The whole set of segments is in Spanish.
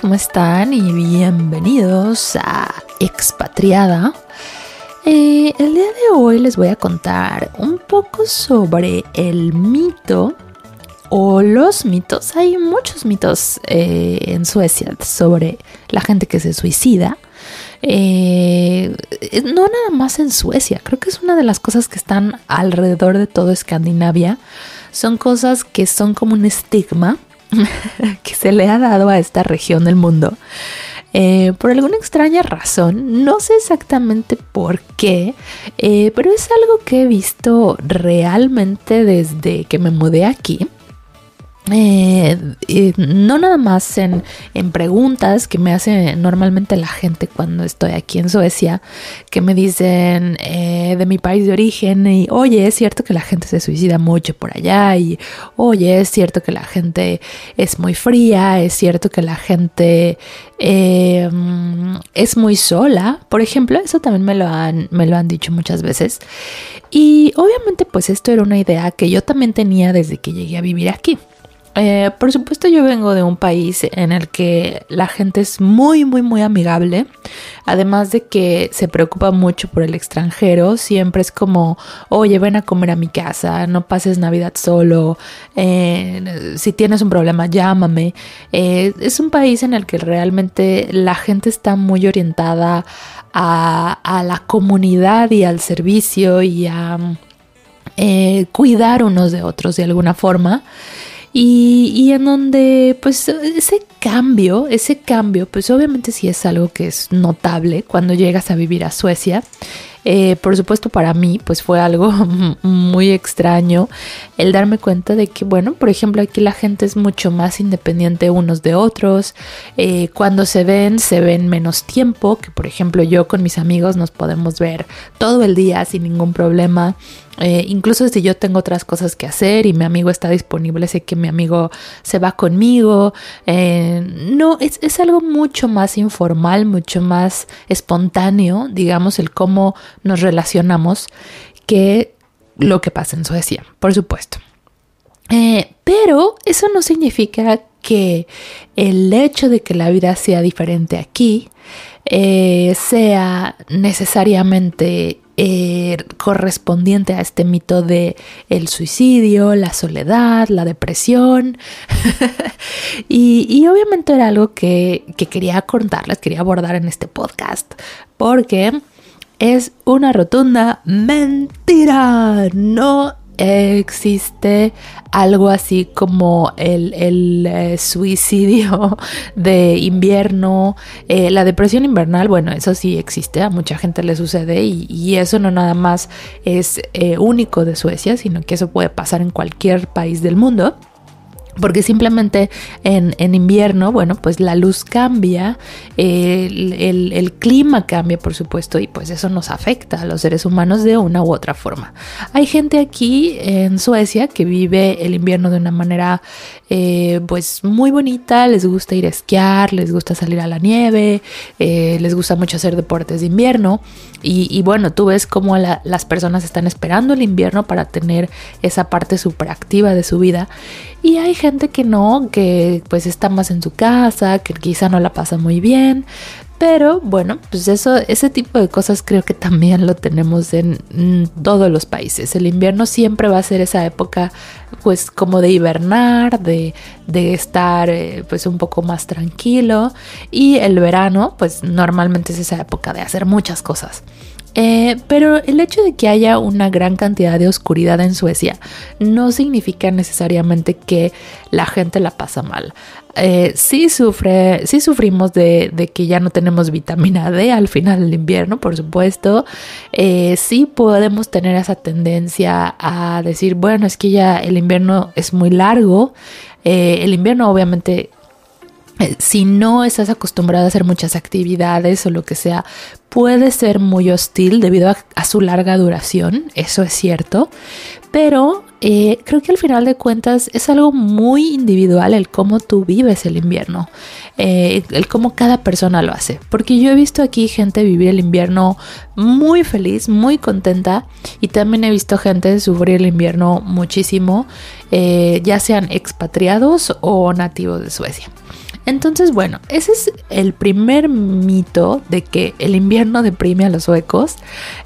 ¿cómo están? Y bienvenidos a Expatriada. Eh, el día de hoy les voy a contar un poco sobre el mito o los mitos. Hay muchos mitos eh, en Suecia sobre la gente que se suicida. Eh, no nada más en Suecia, creo que es una de las cosas que están alrededor de todo Escandinavia. Son cosas que son como un estigma que se le ha dado a esta región del mundo. Eh, por alguna extraña razón, no sé exactamente por qué, eh, pero es algo que he visto realmente desde que me mudé aquí. Eh, no nada más en, preguntas que me hace normalmente la gente cuando estoy aquí en Suecia, que me dicen eh, de mi país de origen y oye, es cierto que la gente se suicida mucho por allá y oye, es cierto que la gente es muy fría, es cierto que la gente eh, es muy sola, por ejemplo, eso también me lo, han, me lo han dicho muchas veces. Y obviamente pues esto era una idea que yo también tenía desde que llegué a vivir aquí. Eh, por supuesto yo vengo de un país en el que la gente es muy, muy, muy amigable. Además de que se preocupa mucho por el extranjero. Siempre es como, oye, ven a comer a mi casa, no pases Navidad solo. Eh, si tienes un problema, llámame. Eh, es un país en el que realmente la gente está muy orientada a, a la comunidad y al servicio y a cuidar unos de otros de alguna forma. Y, en donde pues ese cambio, ese cambio, pues obviamente sí es algo que es notable cuando llegas a vivir a Suecia. Eh, por supuesto para mí pues fue algo muy extraño el darme cuenta de que bueno por ejemplo aquí la gente es mucho más independiente unos de otros eh, cuando se ven se ven menos tiempo que por ejemplo yo con mis amigos nos podemos ver todo el día sin ningún problema eh, incluso si yo tengo otras cosas que hacer y mi amigo está disponible, sé que mi amigo se va conmigo. Eh, no, es, es, algo mucho más informal, mucho más espontáneo, digamos, el cómo nos relacionamos que lo que pasa en Suecia, por supuesto. Eh, pero eso no significa que el hecho de que la vida sea diferente aquí sea necesariamente eh, correspondiente a este mito de el suicidio, la soledad, la depresión. y, obviamente era algo que, que quería contarles, quería abordar en este podcast, porque es una rotunda mentira. No existe algo así como el, eh, suicidio de invierno, eh, la depresión invernal, bueno, eso sí existe, a mucha gente le sucede y, eso no nada más es eh, único de Suecia, sino que eso puede pasar en cualquier país del mundo porque simplemente en, invierno, bueno, pues la luz cambia, el, clima cambia, por supuesto, y pues eso nos afecta a los seres humanos de una u otra forma. Hay gente aquí en Suecia que vive el invierno de una manera, eh, pues muy bonita, les gusta ir a esquiar, les gusta salir a la nieve, eh, les gusta mucho hacer deportes de invierno, y, bueno, tú ves cómo las personas están esperando el invierno para tener esa parte súper activa de su vida, y hay gente que no, que pues está más en su casa, que quizá no la pasa muy bien. Pero bueno, pues eso, ese tipo de cosas creo que también lo tenemos en, todos los países. El invierno siempre va a ser esa época, pues como de hibernar, de, estar eh, pues un poco más tranquilo. Y el verano, pues normalmente es esa época de hacer muchas cosas. Eh, pero el hecho de que haya una gran cantidad de oscuridad en Suecia no significa necesariamente que la gente la pasa mal. Eh, sí, sufre, sí sufrimos de, que ya no tenemos vitamina D al final del invierno, por supuesto. Eh, sí podemos tener esa tendencia a decir, bueno, es que ya el invierno es muy largo. el invierno obviamente si no estás acostumbrado a hacer muchas actividades o lo que sea, puede ser muy hostil debido a, su larga duración, eso es cierto, pero eh, creo que al final de cuentas es algo muy individual el cómo tú vives el invierno, eh, el cómo cada persona lo hace, porque yo he visto aquí gente vivir el invierno muy feliz, muy contenta, y también he visto gente sufrir el invierno muchísimo, ya sean expatriados o nativos de Suecia. Entonces, bueno, ese es el primer mito de que el invierno deprime a los suecos.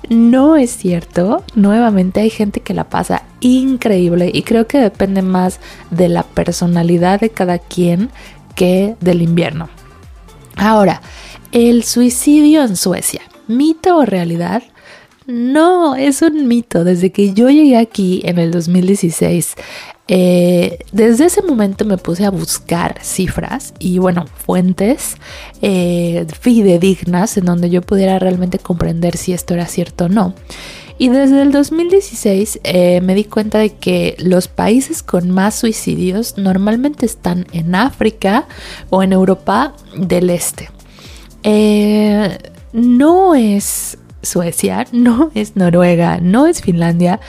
No es cierto. Nuevamente hay gente que la pasa increíble y creo que depende más de la personalidad de cada quien que del invierno. Ahora, el suicidio en Suecia, mito o realidad? No, es un mito. Desde que yo llegué aquí en el 2016, eh, desde ese momento me puse a buscar cifras y bueno, fuentes eh, fidedignas en donde yo pudiera realmente comprender si esto era cierto o no. Y desde el 2016 eh, me di cuenta de que los países con más suicidios normalmente están en África o en Europa del Este. no es Suecia, no es Noruega, no es Finlandia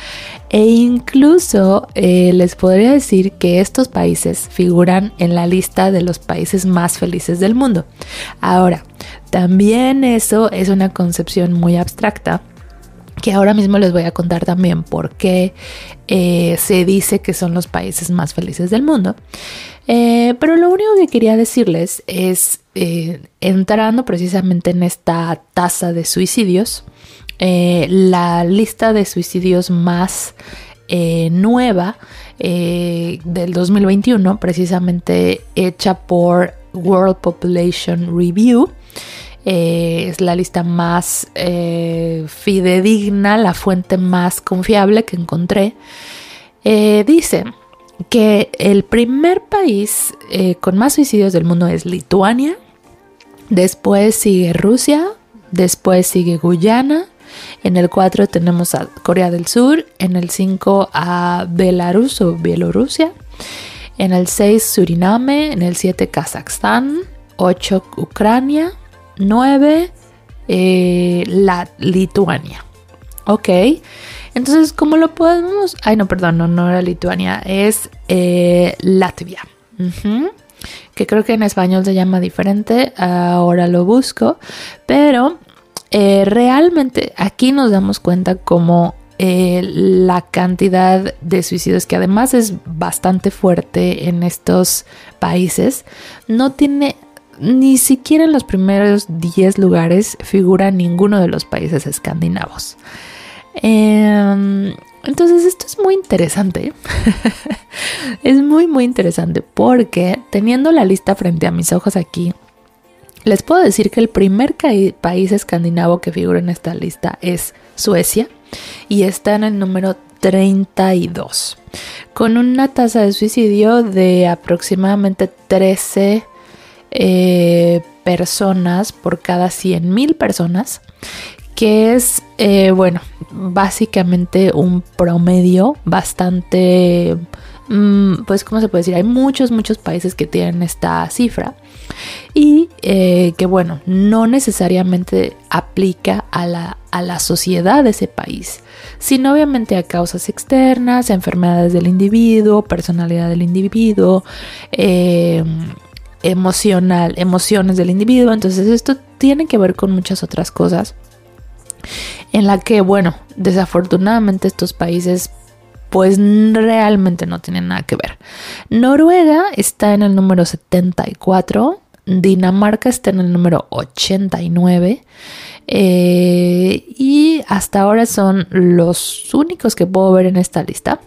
e incluso eh, les podría decir que estos países figuran en la lista de los países más felices del mundo. Ahora, también eso es una concepción muy abstracta que ahora mismo les voy a contar también por qué eh, se dice que son los países más felices del mundo. Eh, pero lo único que quería decirles es, eh, entrando precisamente en esta tasa de suicidios, la lista de suicidios más nueva del 2021, precisamente hecha por World Population Review, eh, es la lista más eh, fidedigna, la fuente más confiable que encontré. Eh, dice que el primer país con más suicidios del mundo es Lituania, después sigue Rusia, después sigue Guyana, en el 4 tenemos a Corea del Sur, en el 5 a Belarus o Bielorrusia, en el 6 Suriname, en el 7 Kazajstán, 8 Ucrania, 9, eh, la Lituania. Ok, entonces, ¿cómo lo podemos? Ay, no, perdón, no, no era Lituania, es eh, Latvia. Que creo que en español se llama diferente, ahora lo busco, pero eh, realmente aquí nos damos cuenta como la cantidad de suicidios, que además es bastante fuerte en estos países, no tiene ni siquiera en los primeros 10 lugares figura ninguno de los países escandinavos. Em, entonces esto es muy interesante. es muy muy interesante porque teniendo la lista frente a mis ojos aquí, les puedo decir que el primer país escandinavo que figura en esta lista es Suecia y está en el número 32, con una tasa de suicidio de aproximadamente 13 eh, personas por cada 100 mil personas, que es, eh, bueno, básicamente un promedio bastante, pues, ¿cómo se puede decir? Hay muchos, muchos países que tienen esta cifra y eh, que, bueno, no necesariamente aplica a la, a la sociedad de ese país, sino obviamente a causas externas, enfermedades del individuo, personalidad del individuo, eh, emocional, emociones del individuo. Entonces esto tiene que ver con muchas otras cosas en la que, bueno, desafortunadamente estos países pues realmente no tienen nada que ver. Noruega está en el número 74, Dinamarca está en el número 89 eh, y hasta ahora son los únicos que puedo ver en esta lista.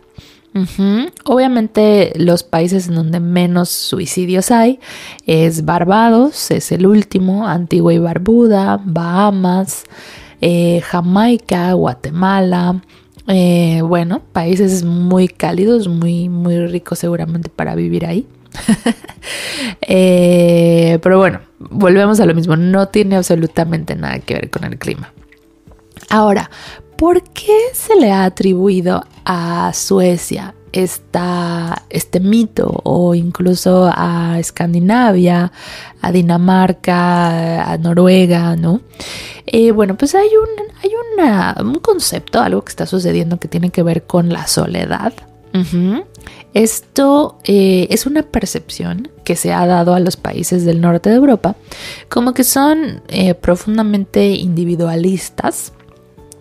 Obviamente los países en donde menos suicidios hay es Barbados, es el último, Antigua y Barbuda, Bahamas, eh, Jamaica, Guatemala. Eh, bueno, países muy cálidos, muy, muy ricos seguramente para vivir ahí. Eh, pero bueno, volvemos a lo mismo, no tiene absolutamente nada que ver con el clima. Ahora, ¿por qué se le ha atribuido a Suecia esta, este mito o incluso a Escandinavia, a Dinamarca, a Noruega, ¿no? Eh, bueno, pues hay, un, hay una, un concepto, algo que está sucediendo que tiene que ver con la soledad. Esto eh, es una percepción que se ha dado a los países del norte de Europa como que son eh, profundamente individualistas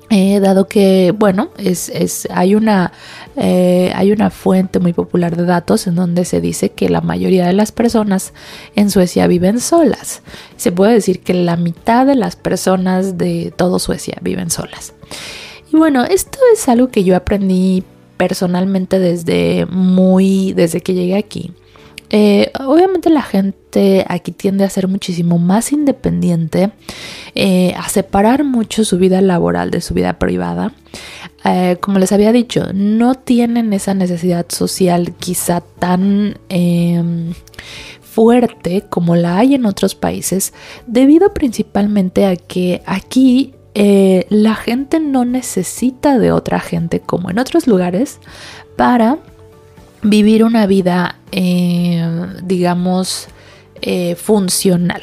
Eh, dado que, bueno, es, es hay, una, eh, hay una fuente muy popular de datos en donde se dice que la mayoría de las personas en Suecia viven solas. Se puede decir que la mitad de las personas de todo Suecia viven solas. Y bueno, esto es algo que yo aprendí personalmente desde muy, desde que llegué aquí. Eh, obviamente la gente aquí tiende a ser muchísimo más independiente, eh, a separar mucho su vida laboral de su vida privada. Eh, como les había dicho, no tienen esa necesidad social quizá tan em, fuerte como la hay en otros países, debido principalmente a que aquí la gente no necesita de otra gente como en otros lugares para vivir una vida, eh, digamos, eh, funcional.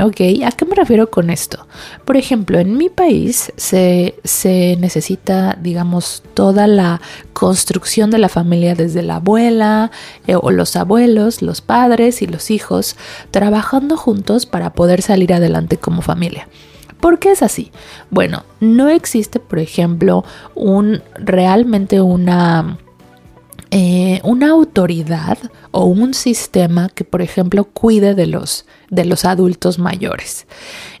¿Ok? ¿A qué me refiero con esto? Por ejemplo, en mi país se, necesita, digamos, toda la construcción de la familia desde la abuela eh, o los abuelos, los padres y los hijos trabajando juntos para poder salir adelante como familia. ¿Por qué es así? Bueno, no existe, por ejemplo, un realmente una eh, una autoridad o un sistema que, por ejemplo, cuide de los, de los adultos mayores.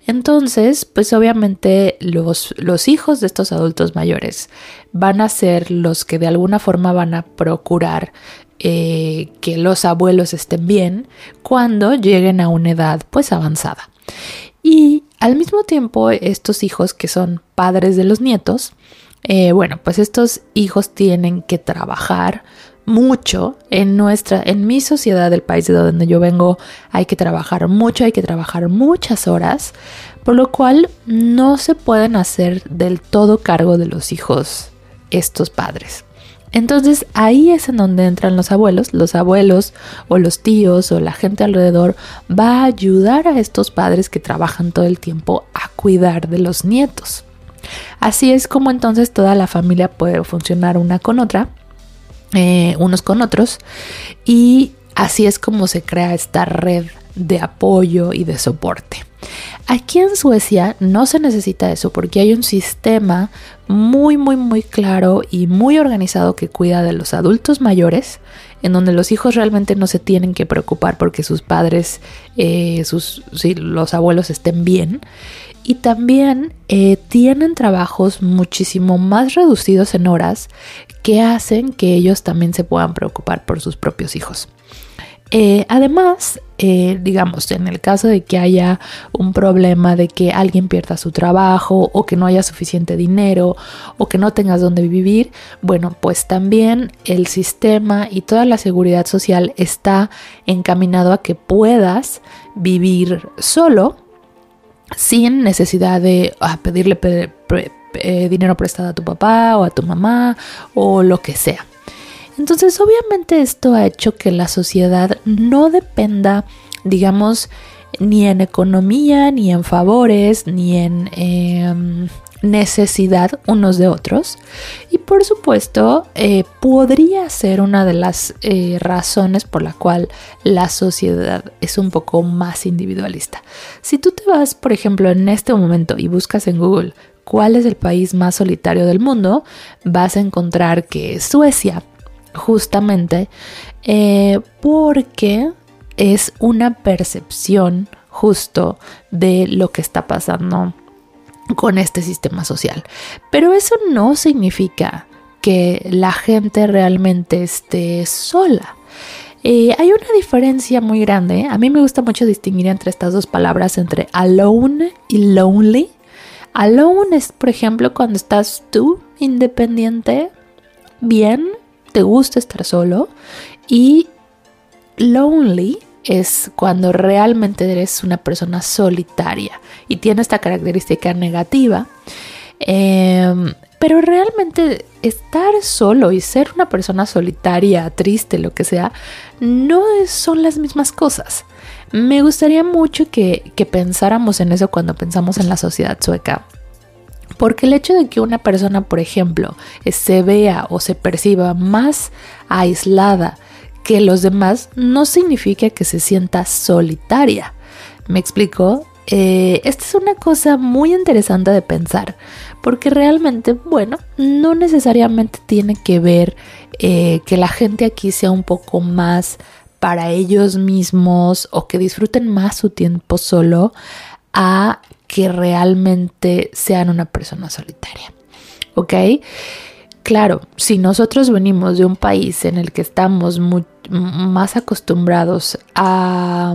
Entonces, pues obviamente los, los hijos de estos adultos mayores van a ser los que de alguna forma van a procurar eh, que los abuelos estén bien cuando lleguen a una edad pues avanzada. Y al mismo tiempo, estos hijos que son padres de los nietos, eh, bueno, pues estos hijos tienen que trabajar mucho en nuestra, en mi sociedad del país de donde yo vengo, hay que trabajar mucho, hay que trabajar muchas horas, por lo cual no se pueden hacer del todo cargo de los hijos estos padres. Entonces ahí es en donde entran los abuelos, los abuelos o los tíos o la gente alrededor va a ayudar a estos padres que trabajan todo el tiempo a cuidar de los nietos. Así es como entonces toda la familia puede funcionar una con otra, eh, unos con otros, y así es como se crea esta red de apoyo y de soporte. Aquí en Suecia no se necesita eso porque hay un sistema muy, muy, muy claro y muy organizado que cuida de los adultos mayores, en donde los hijos realmente no se tienen que preocupar porque sus padres, eh, sus, los abuelos estén bien y también eh, tienen trabajos muchísimo más reducidos en horas que hacen que ellos también se puedan preocupar por sus propios hijos. Eh, además, eh, digamos, en el caso de que haya un problema de que alguien pierda su trabajo o que no haya suficiente dinero o que no tengas donde vivir, bueno, pues también el sistema y toda la seguridad social está encaminado a que puedas vivir solo sin necesidad de ah, pedirle eh, dinero prestado a tu papá o a tu mamá o lo que sea. Entonces, obviamente esto ha hecho que la sociedad no dependa, digamos, ni en economía, ni en favores, ni en em, necesidad unos de otros. Y por supuesto, eh, podría ser una de las eh, razones por la cual la sociedad es un poco más individualista. Si tú te vas, por ejemplo, en este momento y buscas en Google cuál es el país más solitario del mundo, vas a encontrar que Suecia, justamente eh, porque es una percepción justo de lo que está pasando con este sistema social. Pero eso no significa que la gente realmente esté sola. Eh, hay una diferencia muy grande. A mí me gusta mucho distinguir entre estas dos palabras, entre alone y lonely. Alone es, por ejemplo, cuando estás tú independiente, bien, te gusta estar solo. Y lonely es cuando realmente eres una persona solitaria y tiene esta característica negativa. Em, pero realmente estar solo y ser una persona solitaria, triste, lo que sea, no son las mismas cosas. Me gustaría mucho que, que pensáramos en eso cuando pensamos en la sociedad sueca. Porque el hecho de que una persona, por ejemplo, se vea o se perciba más aislada que los demás no significa que se sienta solitaria. ¿Me explico? Eh, esta es una cosa muy interesante de pensar, porque realmente, bueno, no necesariamente tiene que ver eh, que la gente aquí sea un poco más para ellos mismos o que disfruten más su tiempo solo a que realmente sean una persona solitaria. ¿Ok? Claro, si nosotros venimos de un país en el que estamos más acostumbrados a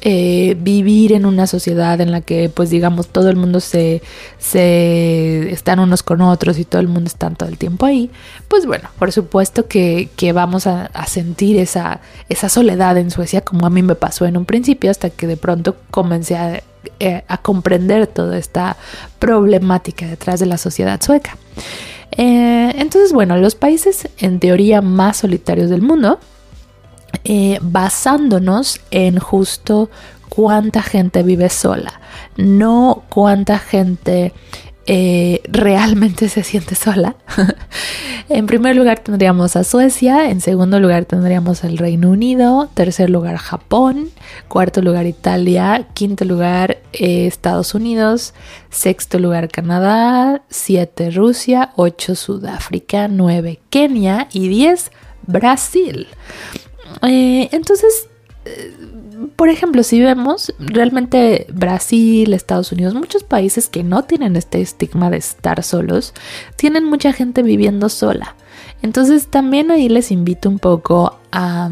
eh, vivir en una sociedad en la que, pues digamos, todo el mundo se, se están unos con otros y todo el mundo está todo el tiempo ahí, pues bueno, por supuesto que, vamos a, sentir esa, esa soledad en Suecia, como a mí me pasó en un principio, hasta que de pronto comencé a, eh, a comprender toda esta problemática detrás de la sociedad sueca. Eh, entonces, bueno, los países en teoría más solitarios del mundo eh, basándonos en justo cuánta gente vive sola, no cuánta gente eh, realmente se siente sola. en primer lugar tendríamos a Suecia, en segundo lugar tendríamos al Reino Unido, tercer lugar Japón, cuarto lugar Italia, quinto lugar eh, Estados Unidos, sexto lugar Canadá, siete Rusia, ocho Sudáfrica, nueve Kenia y diez Brasil. Eh, entonces, por ejemplo, si vemos realmente Brasil, Estados Unidos, muchos países que no tienen este estigma de estar solos, tienen mucha gente viviendo sola. Entonces también ahí les invito un poco a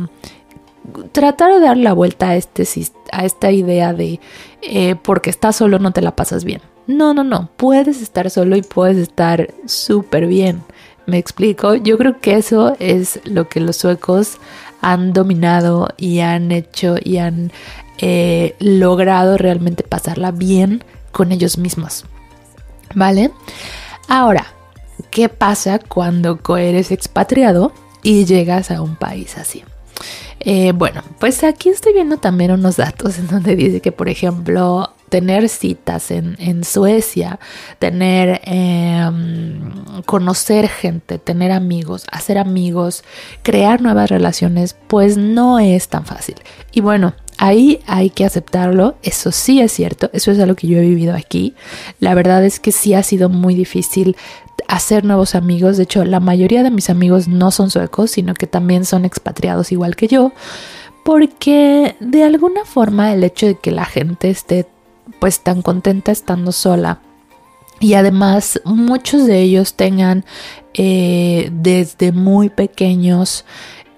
tratar de dar la vuelta a, este, a esta idea de eh, porque estás solo no te la pasas bien. No, no, no, puedes estar solo y puedes estar súper bien. Me explico, yo creo que eso es lo que los suecos han dominado y han hecho y han eh, logrado realmente pasarla bien con ellos mismos. ¿Vale? Ahora, ¿qué pasa cuando eres expatriado y llegas a un país así? Eh, bueno, pues aquí estoy viendo también unos datos en donde dice que, por ejemplo, tener citas en, Suecia, tener, em, conocer gente, tener amigos, hacer amigos, crear nuevas relaciones, pues no es tan fácil. Y bueno, ahí hay que aceptarlo, eso sí es cierto, eso es algo que yo he vivido aquí. La verdad es que sí ha sido muy difícil hacer nuevos amigos, de hecho la mayoría de mis amigos no son suecos, sino que también son expatriados igual que yo porque de alguna forma el hecho de que la gente esté pues tan contenta estando sola. Y además muchos de ellos tengan eh, desde muy pequeños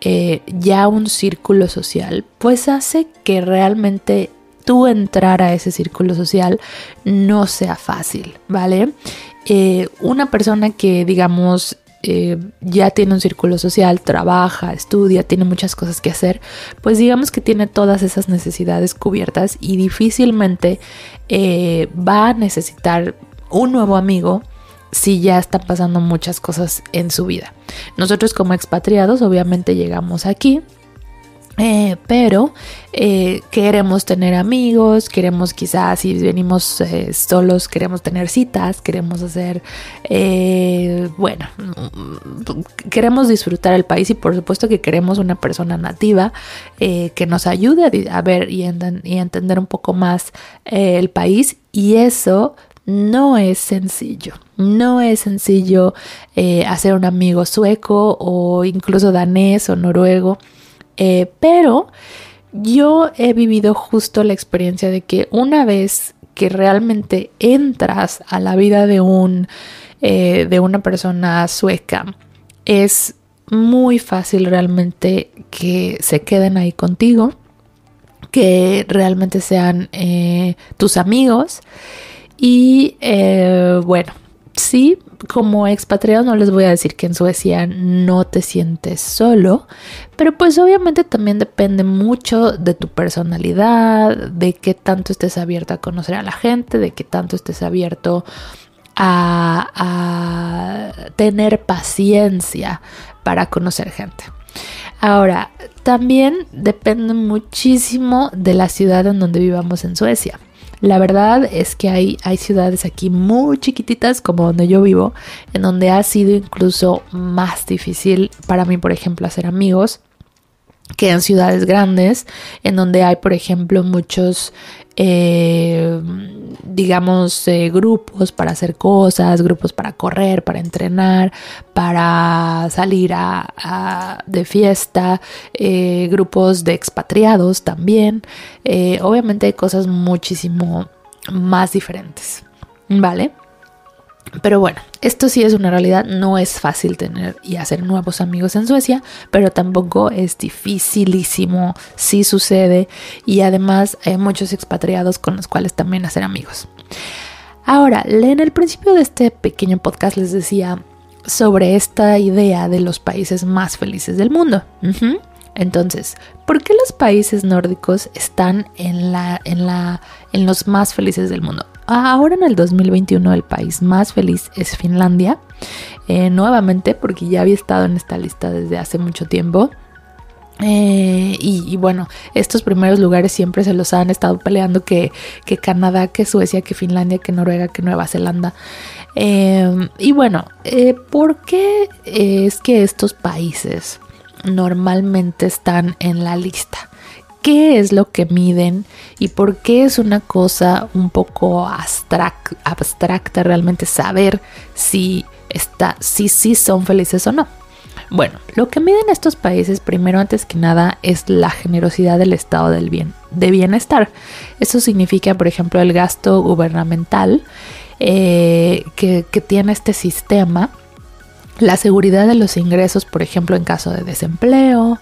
eh, ya un círculo social, pues hace que realmente tú entrar a ese círculo social no sea fácil, ¿vale? Eh, una persona que digamos eh, ya tiene un círculo social, trabaja, estudia, tiene muchas cosas que hacer, pues digamos que tiene todas esas necesidades cubiertas y difícilmente eh, va a necesitar un nuevo amigo si ya están pasando muchas cosas en su vida. Nosotros como expatriados obviamente llegamos aquí eh, pero eh, queremos tener amigos, queremos quizás si venimos eh, solos, queremos tener citas, queremos hacer, bueno, queremos disfrutar el país y por supuesto que queremos una persona nativa que nos ayude a, ver y, entender un poco más el país y eso no es sencillo. No es sencillo hacer un amigo sueco o incluso danés o noruego. Eh, pero yo he vivido justo la experiencia de que una vez que realmente entras a la vida de un eh, de una persona sueca es muy fácil realmente que se queden ahí contigo que realmente sean eh, tus amigos y bueno sí como expatriado no les voy a decir que en Suecia no te sientes solo, pero pues obviamente también depende mucho de tu personalidad, de qué tanto estés abierto a conocer a la gente, de qué tanto estés abierto a, a tener paciencia para conocer gente. Ahora, también depende muchísimo de la ciudad en donde vivamos en Suecia. La verdad es que hay, hay ciudades aquí muy chiquititas como donde yo vivo, en donde ha sido incluso más difícil para mí, por ejemplo, hacer amigos que en ciudades grandes, en donde hay, por ejemplo, muchos, eh, digamos, eh, grupos para hacer cosas, grupos para correr, para entrenar, para salir a, de fiesta, eh, grupos de expatriados también. Obviamente hay cosas muchísimo más diferentes, ¿vale? Pero bueno, esto sí es una realidad, no es fácil tener y hacer nuevos amigos en Suecia, pero tampoco es dificilísimo, sí sucede y además hay muchos expatriados con los cuales también hacer amigos. Ahora, en el principio de este pequeño podcast les decía sobre esta idea de los países más felices del mundo. Entonces, ¿por qué los países nórdicos están en, la, en, la, en los más felices del mundo? Ahora en el 2021 el país más feliz es Finlandia, eh, nuevamente porque ya había estado en esta lista desde hace mucho tiempo. Eh, y, bueno, estos primeros lugares siempre se los han estado peleando que, que Canadá, que Suecia, que Finlandia, que Noruega, que Nueva Zelanda. Eh, y bueno, ¿por qué es que estos países normalmente están en la lista? Qué es lo que miden y por qué es una cosa un poco abstracta realmente saber si está, si sí son felices o no. Bueno, lo que miden estos países primero antes que nada es la generosidad del estado del bien, de bienestar. Eso significa, por ejemplo, el gasto gubernamental eh, que tiene este sistema la seguridad de los ingresos, por ejemplo, en caso de desempleo,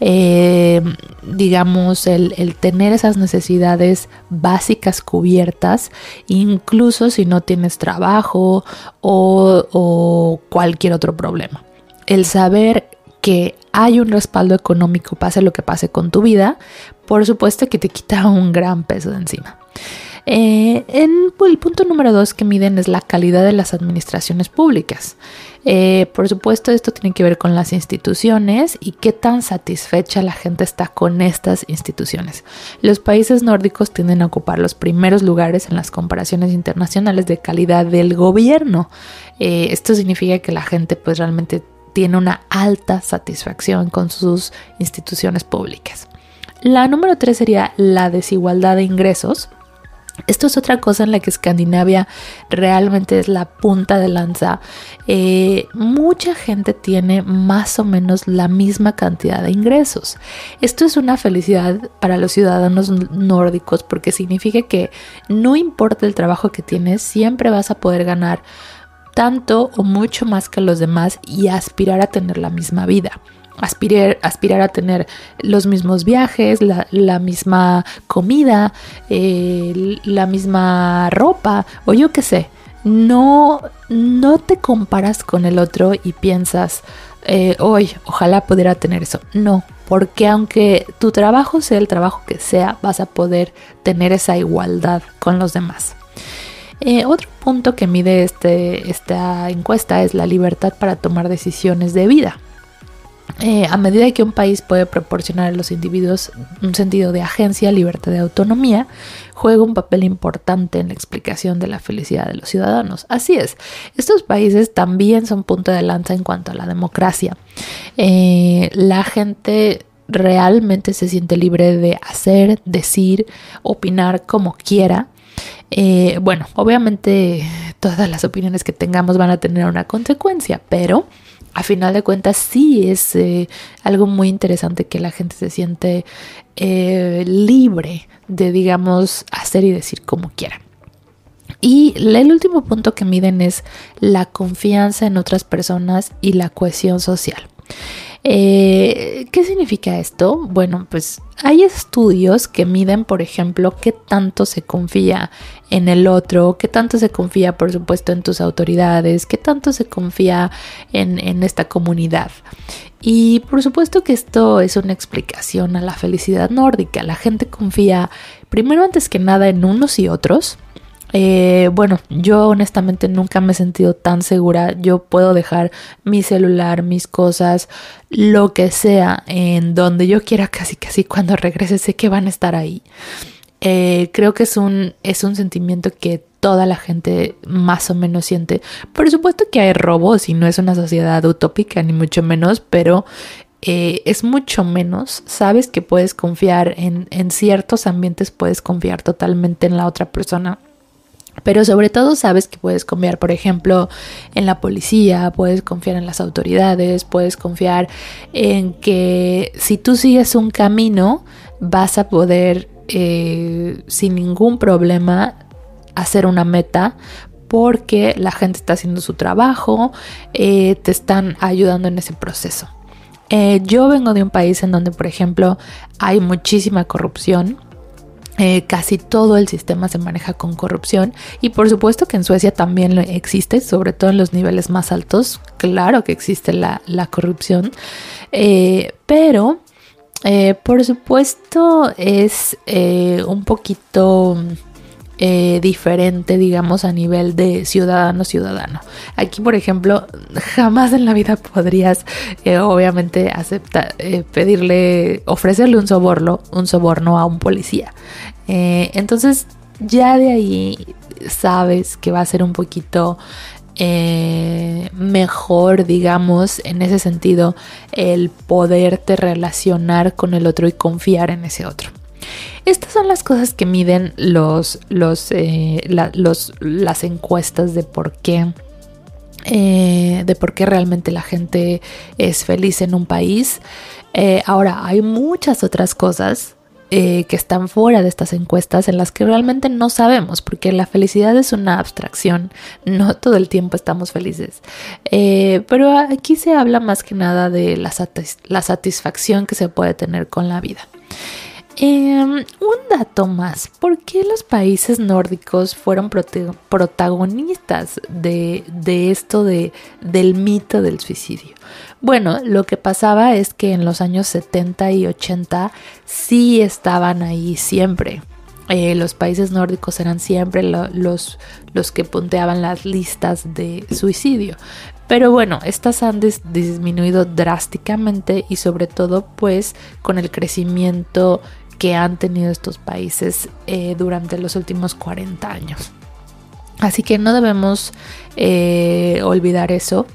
eh, digamos, el, tener esas necesidades básicas cubiertas, incluso si no tienes trabajo o cualquier otro problema. El saber que hay un respaldo económico, pase lo que pase con tu vida, por supuesto que te quita un gran peso de encima. Eh, en, el punto número dos que miden es la calidad de las administraciones públicas. Eh, por supuesto, esto tiene que ver con las instituciones y qué tan satisfecha la gente está con estas instituciones. Los países nórdicos tienden a ocupar los primeros lugares en las comparaciones internacionales de calidad del gobierno. Eh, esto significa que la gente pues realmente tiene una alta satisfacción con sus instituciones públicas. La número tres sería la desigualdad de ingresos. Esto es otra cosa en la que Escandinavia realmente es la punta de lanza. Eh, mucha gente tiene más o menos la misma cantidad de ingresos. Esto es una felicidad para los ciudadanos nórdicos porque significa que no importa el trabajo que tienes, siempre vas a poder ganar tanto o mucho más que los demás y aspirar a tener la misma vida aspirar, aspirar a tener los mismos viajes, la, misma comida, eh, la misma ropa o yo qué sé. No, no te comparas con el otro y piensas, eh, hoy ojalá pudiera tener eso. No, porque aunque tu trabajo sea el trabajo que sea, vas a poder tener esa igualdad con los demás. Eh, otro punto que mide este, esta encuesta es la libertad para tomar decisiones de vida. Eh, a medida que un país puede proporcionar a los individuos un sentido de agencia, libertad de autonomía, juega un papel importante en la explicación de la felicidad de los ciudadanos. Así es, estos países también son punto de lanza en cuanto a la democracia. Eh, la gente realmente se siente libre de hacer, decir, opinar como quiera. Eh, bueno, obviamente todas las opiniones que tengamos van a tener una consecuencia, pero a final de cuentas sí es eh, algo muy interesante que la gente se siente eh, libre de, digamos, hacer y decir como quiera. Y el último punto que miden es la confianza en otras personas y la cohesión social. Eh, ¿Qué significa esto? Bueno, pues hay estudios que miden, por ejemplo, qué tanto se confía en el otro, qué tanto se confía, por supuesto, en tus autoridades, qué tanto se confía en, en esta comunidad. Y por supuesto que esto es una explicación a la felicidad nórdica. La gente confía primero antes que nada en unos y otros, eh, bueno, yo honestamente nunca me he sentido tan segura. Yo puedo dejar mi celular, mis cosas, lo que sea, en donde yo quiera, casi casi cuando regrese sé que van a estar ahí. Eh, creo que es un, es un sentimiento que toda la gente más o menos siente. Por supuesto que hay robos y no es una sociedad utópica, ni mucho menos, pero eh, es mucho menos. Sabes que puedes confiar en, en ciertos ambientes, puedes confiar totalmente en la otra persona Pero sobre todo sabes que puedes confiar, por ejemplo, en la policía, puedes confiar en las autoridades, puedes confiar en que si tú sigues un camino vas a poder eh, sin ningún problema hacer una meta porque la gente está haciendo su trabajo, eh, te están ayudando en ese proceso. Eh, yo vengo de un país en donde, por ejemplo, hay muchísima corrupción. Casi todo el sistema se maneja con corrupción y por supuesto que en Suecia también existe, sobre todo en los niveles más altos, claro que existe la, la corrupción, pero eh, por supuesto es eh, un poquito eh, diferente, digamos, a nivel de ciudadano ciudadano. Aquí, por ejemplo, jamás en la vida podrías, obviamente, aceptar, pedirle, ofrecerle un soborno, un soborno a un policía. entonces, ya de ahí sabes que va a ser un poquito eh, mejor, digamos, en ese sentido, el poderte relacionar con el otro y confiar en ese otro. Estas son las cosas que miden los, los, eh, las encuestas de por qué. Eh, de por qué realmente la gente es feliz en un país. ahora, hay muchas otras cosas eh, que están fuera de estas encuestas en las que realmente no sabemos, porque la felicidad es una abstracción, no todo el tiempo estamos felices. Eh, pero aquí se habla más que nada de la, la satisfacción que se puede tener con la vida. Em, un dato más, ¿por qué los países nórdicos fueron protagonistas de, esto de, del mito del suicidio? Bueno, lo que pasaba es que en los años 70 y 80 sí estaban ahí siempre. Eh, los países nórdicos eran siempre los, los que punteaban las listas de suicidio. Pero bueno, estas han disminuido drásticamente y sobre todo pues con el crecimiento que han tenido estos países eh, durante los últimos 40 años. Así que no debemos eh, olvidar eso.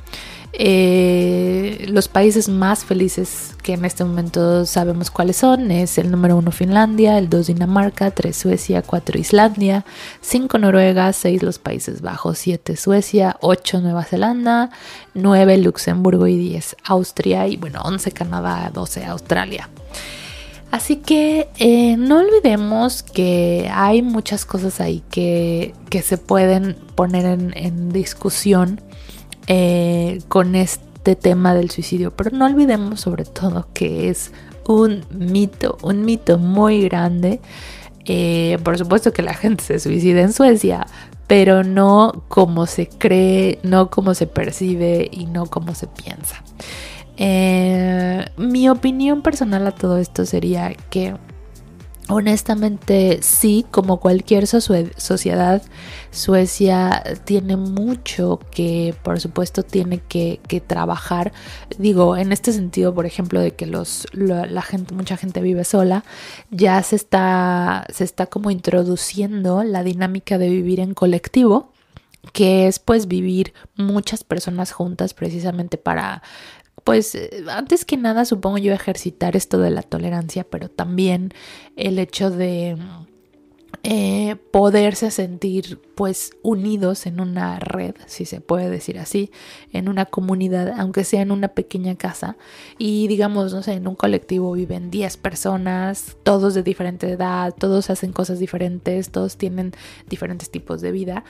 Eh, los países más felices que en este momento sabemos cuáles son es el número 1 Finlandia, el 2 Dinamarca, 3 Suecia, 4 Islandia, 5 Noruega, 6 los Países Bajos, 7 Suecia, 8 Nueva Zelanda, 9 Luxemburgo y 10 Austria y bueno 11 Canadá, 12 Australia. Así que eh, no olvidemos que hay muchas cosas ahí que, se pueden poner en, discusión eh, con este tema del suicidio, pero no olvidemos sobre todo que es un mito, un mito muy grande. Eh, por supuesto que la gente se suicida en Suecia, pero no como se cree, no como se percibe y no como se piensa. Eh, mi opinión personal a todo esto sería que honestamente sí, como cualquier sociedad, Suecia tiene mucho que por supuesto tiene que, trabajar. Digo, en este sentido, por ejemplo, de que los, la, gente, mucha gente vive sola, ya se está, se está como introduciendo la dinámica de vivir en colectivo que es pues vivir muchas personas juntas precisamente para pues eh, antes que nada supongo yo ejercitar esto de la tolerancia, pero también el hecho de eh, poderse sentir pues unidos en una red, si se puede decir así, en una comunidad, aunque sea en una pequeña casa. Y digamos, no sé, en un colectivo viven 10 personas, todos de diferente edad, todos hacen cosas diferentes, todos tienen diferentes tipos de vida.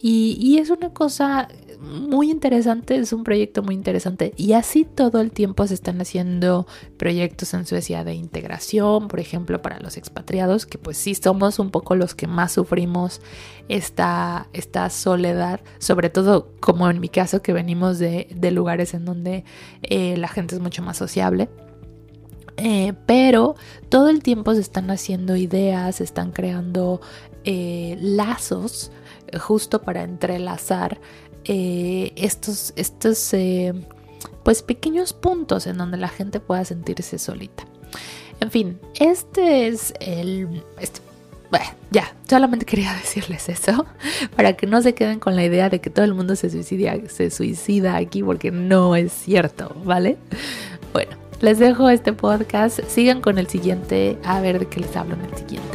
Y, y es una cosa muy interesante, es un proyecto muy interesante. Y así todo el tiempo se están haciendo proyectos en Suecia de integración, por ejemplo, para los expatriados, que pues sí somos un poco los que más sufrimos esta, esta soledad, sobre todo como en mi caso que venimos de, lugares en donde eh, la gente es mucho más sociable. Eh, pero todo el tiempo se están haciendo ideas, se están creando eh, lazos justo para entrelazar estos, estos pues pequeños puntos en donde la gente pueda sentirse solita. En fin, este es el este bueno, ya, solamente quería decirles eso para que no se queden con la idea de que todo el mundo se suicida, se suicida aquí porque no es cierto, ¿vale? Bueno, les dejo este podcast. Sigan con el siguiente a ver de qué les hablo en el siguiente.